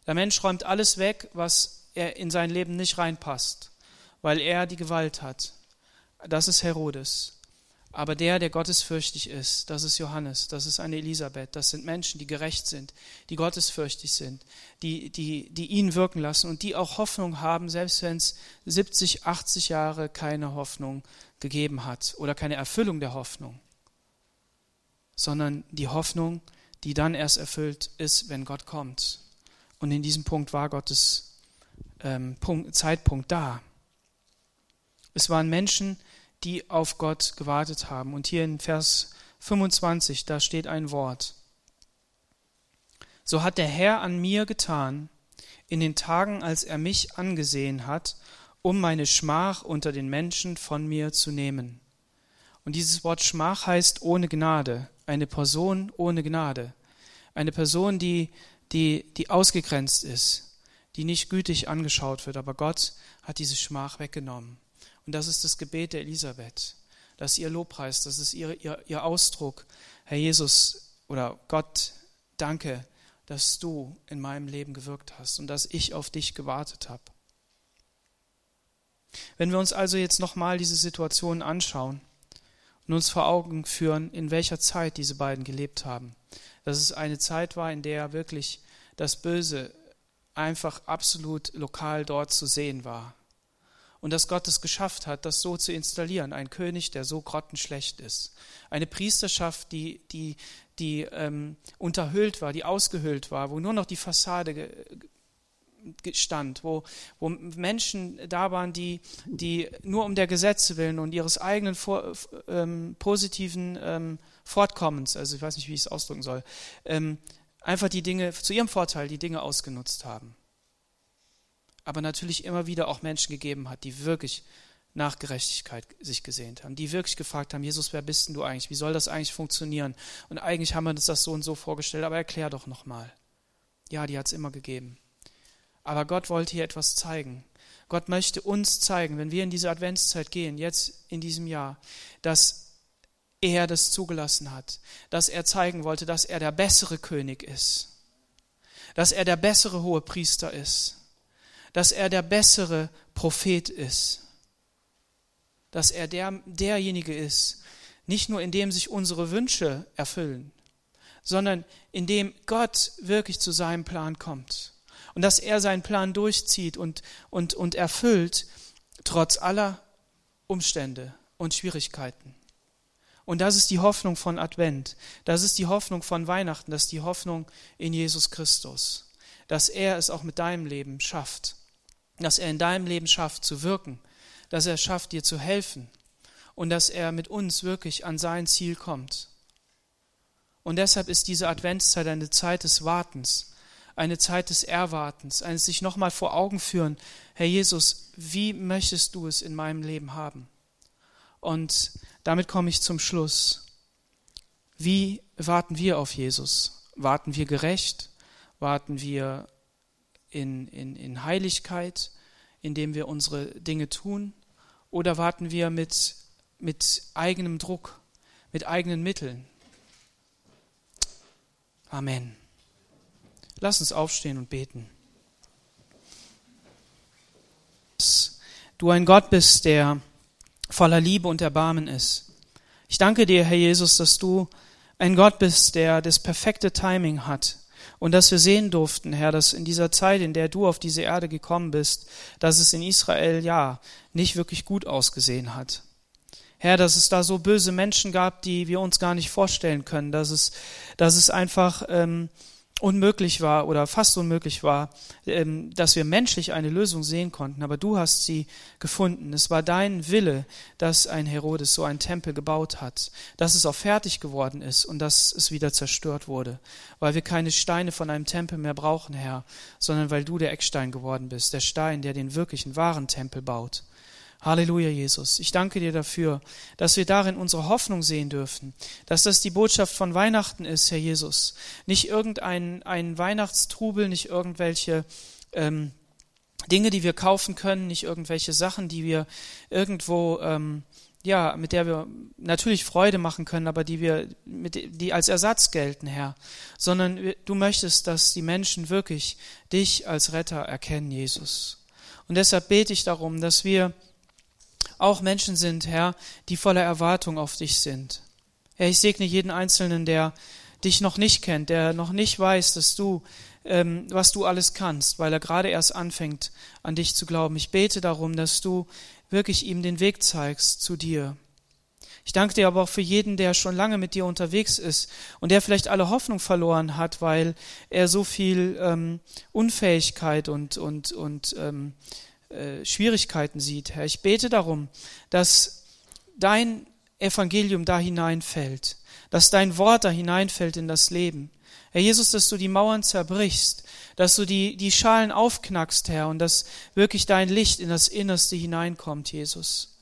Der Mensch räumt alles weg, was er in sein Leben nicht reinpasst, weil er die Gewalt hat, das ist Herodes. Aber der, der gottesfürchtig ist, das ist Johannes, das ist eine Elisabeth, das sind Menschen, die gerecht sind, die gottesfürchtig sind, die, die, die ihn wirken lassen und die auch Hoffnung haben, selbst wenn es 70, 80 Jahre keine Hoffnung gegeben hat oder keine Erfüllung der Hoffnung, sondern die Hoffnung, die dann erst erfüllt ist, wenn Gott kommt. Und in diesem Punkt war Gottes ähm, Punkt, Zeitpunkt da. Es waren Menschen, die auf Gott gewartet haben. Und hier in Vers 25, da steht ein Wort. So hat der Herr an mir getan, in den Tagen, als er mich angesehen hat, um meine Schmach unter den Menschen von mir zu nehmen. Und dieses Wort Schmach heißt ohne Gnade, eine Person ohne Gnade, eine Person, die, die, die ausgegrenzt ist, die nicht gütig angeschaut wird, aber Gott hat diese Schmach weggenommen. Und das ist das Gebet der Elisabeth. Das ist ihr Lobpreis, das ist ihr, ihr, ihr Ausdruck. Herr Jesus oder Gott, danke, dass du in meinem Leben gewirkt hast und dass ich auf dich gewartet habe. Wenn wir uns also jetzt nochmal diese Situation anschauen und uns vor Augen führen, in welcher Zeit diese beiden gelebt haben, dass es eine Zeit war, in der wirklich das Böse einfach absolut lokal dort zu sehen war und dass Gott es geschafft hat, das so zu installieren. Ein König, der so grottenschlecht ist. Eine Priesterschaft, die, die, die ähm, unterhüllt war, die ausgehöhlt war, wo nur noch die Fassade stand, wo, wo Menschen da waren, die, die nur um der Gesetze willen und ihres eigenen vor, ähm, positiven ähm, Fortkommens, also ich weiß nicht, wie ich es ausdrücken soll, ähm, einfach die Dinge zu ihrem Vorteil die Dinge ausgenutzt haben aber natürlich immer wieder auch Menschen gegeben hat, die wirklich nach Gerechtigkeit sich gesehnt haben, die wirklich gefragt haben, Jesus, wer bist denn du eigentlich? Wie soll das eigentlich funktionieren? Und eigentlich haben wir uns das so und so vorgestellt, aber erklär doch nochmal. Ja, die hat es immer gegeben. Aber Gott wollte hier etwas zeigen. Gott möchte uns zeigen, wenn wir in diese Adventszeit gehen, jetzt in diesem Jahr, dass er das zugelassen hat, dass er zeigen wollte, dass er der bessere König ist, dass er der bessere hohe Priester ist, dass er der bessere Prophet ist. Dass er der, derjenige ist, nicht nur in dem sich unsere Wünsche erfüllen, sondern in dem Gott wirklich zu seinem Plan kommt. Und dass er seinen Plan durchzieht und, und, und erfüllt, trotz aller Umstände und Schwierigkeiten. Und das ist die Hoffnung von Advent. Das ist die Hoffnung von Weihnachten. Das ist die Hoffnung in Jesus Christus. Dass er es auch mit deinem Leben schafft dass er in deinem Leben schafft zu wirken, dass er schafft dir zu helfen und dass er mit uns wirklich an sein Ziel kommt. Und deshalb ist diese Adventszeit eine Zeit des Wartens, eine Zeit des Erwartens, eines sich nochmal vor Augen führen, Herr Jesus, wie möchtest du es in meinem Leben haben? Und damit komme ich zum Schluss. Wie warten wir auf Jesus? Warten wir gerecht? Warten wir in, in, in Heiligkeit, indem wir unsere Dinge tun? Oder warten wir mit, mit eigenem Druck, mit eigenen Mitteln? Amen. Lass uns aufstehen und beten. Du ein Gott bist, der voller Liebe und Erbarmen ist. Ich danke dir, Herr Jesus, dass du ein Gott bist, der das perfekte Timing hat und dass wir sehen durften, Herr, dass in dieser Zeit, in der du auf diese Erde gekommen bist, dass es in Israel ja nicht wirklich gut ausgesehen hat. Herr, dass es da so böse Menschen gab, die wir uns gar nicht vorstellen können, dass es, dass es einfach ähm, unmöglich war oder fast unmöglich war, ähm, dass wir menschlich eine Lösung sehen konnten, aber du hast sie gefunden. Es war dein Wille, dass ein Herodes so einen Tempel gebaut hat, dass es auch fertig geworden ist und dass es wieder zerstört wurde, weil wir keine Steine von einem Tempel mehr brauchen, Herr, sondern weil du der Eckstein geworden bist, der Stein, der den wirklichen wahren Tempel baut. Halleluja, Jesus. Ich danke dir dafür, dass wir darin unsere Hoffnung sehen dürfen, dass das die Botschaft von Weihnachten ist, Herr Jesus. Nicht irgendein ein Weihnachtstrubel, nicht irgendwelche ähm, Dinge, die wir kaufen können, nicht irgendwelche Sachen, die wir irgendwo ähm, ja, mit der wir natürlich Freude machen können, aber die wir, mit, die als Ersatz gelten, Herr, sondern du möchtest, dass die Menschen wirklich dich als Retter erkennen, Jesus. Und deshalb bete ich darum, dass wir auch Menschen sind, Herr, die voller Erwartung auf dich sind. Herr, ich segne jeden Einzelnen, der dich noch nicht kennt, der noch nicht weiß, dass du, ähm, was du alles kannst, weil er gerade erst anfängt, an dich zu glauben. Ich bete darum, dass du wirklich ihm den Weg zeigst zu dir. Ich danke dir aber auch für jeden, der schon lange mit dir unterwegs ist und der vielleicht alle Hoffnung verloren hat, weil er so viel ähm, Unfähigkeit und, und, und ähm, äh, Schwierigkeiten sieht. Herr, ich bete darum, dass dein Evangelium da hineinfällt, dass dein Wort da hineinfällt in das Leben. Herr Jesus, dass du die Mauern zerbrichst, dass du die, die Schalen aufknackst, Herr, und dass wirklich dein Licht in das Innerste hineinkommt, Jesus.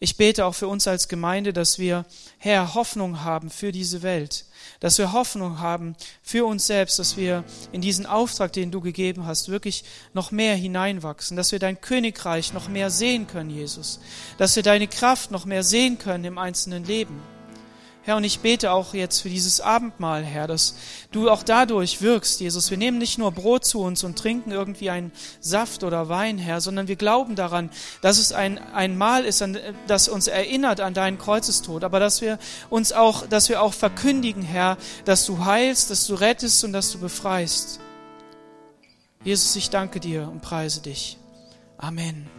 Ich bete auch für uns als Gemeinde, dass wir, Herr, Hoffnung haben für diese Welt, dass wir Hoffnung haben für uns selbst, dass wir in diesen Auftrag, den du gegeben hast, wirklich noch mehr hineinwachsen, dass wir dein Königreich noch mehr sehen können, Jesus, dass wir deine Kraft noch mehr sehen können im einzelnen Leben. Herr, und ich bete auch jetzt für dieses Abendmahl, Herr, dass du auch dadurch wirkst, Jesus. Wir nehmen nicht nur Brot zu uns und trinken irgendwie einen Saft oder Wein, Herr, sondern wir glauben daran, dass es ein, ein Mahl ist, das uns erinnert an deinen Kreuzestod, aber dass wir uns auch, dass wir auch verkündigen, Herr, dass du heilst, dass du rettest und dass du befreist. Jesus, ich danke dir und preise dich. Amen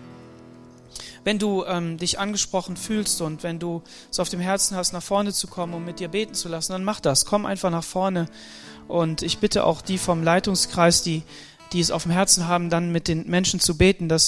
wenn du ähm, dich angesprochen fühlst und wenn du es auf dem Herzen hast, nach vorne zu kommen, um mit dir beten zu lassen, dann mach das. Komm einfach nach vorne. Und ich bitte auch die vom Leitungskreis, die, die es auf dem Herzen haben, dann mit den Menschen zu beten, dass sie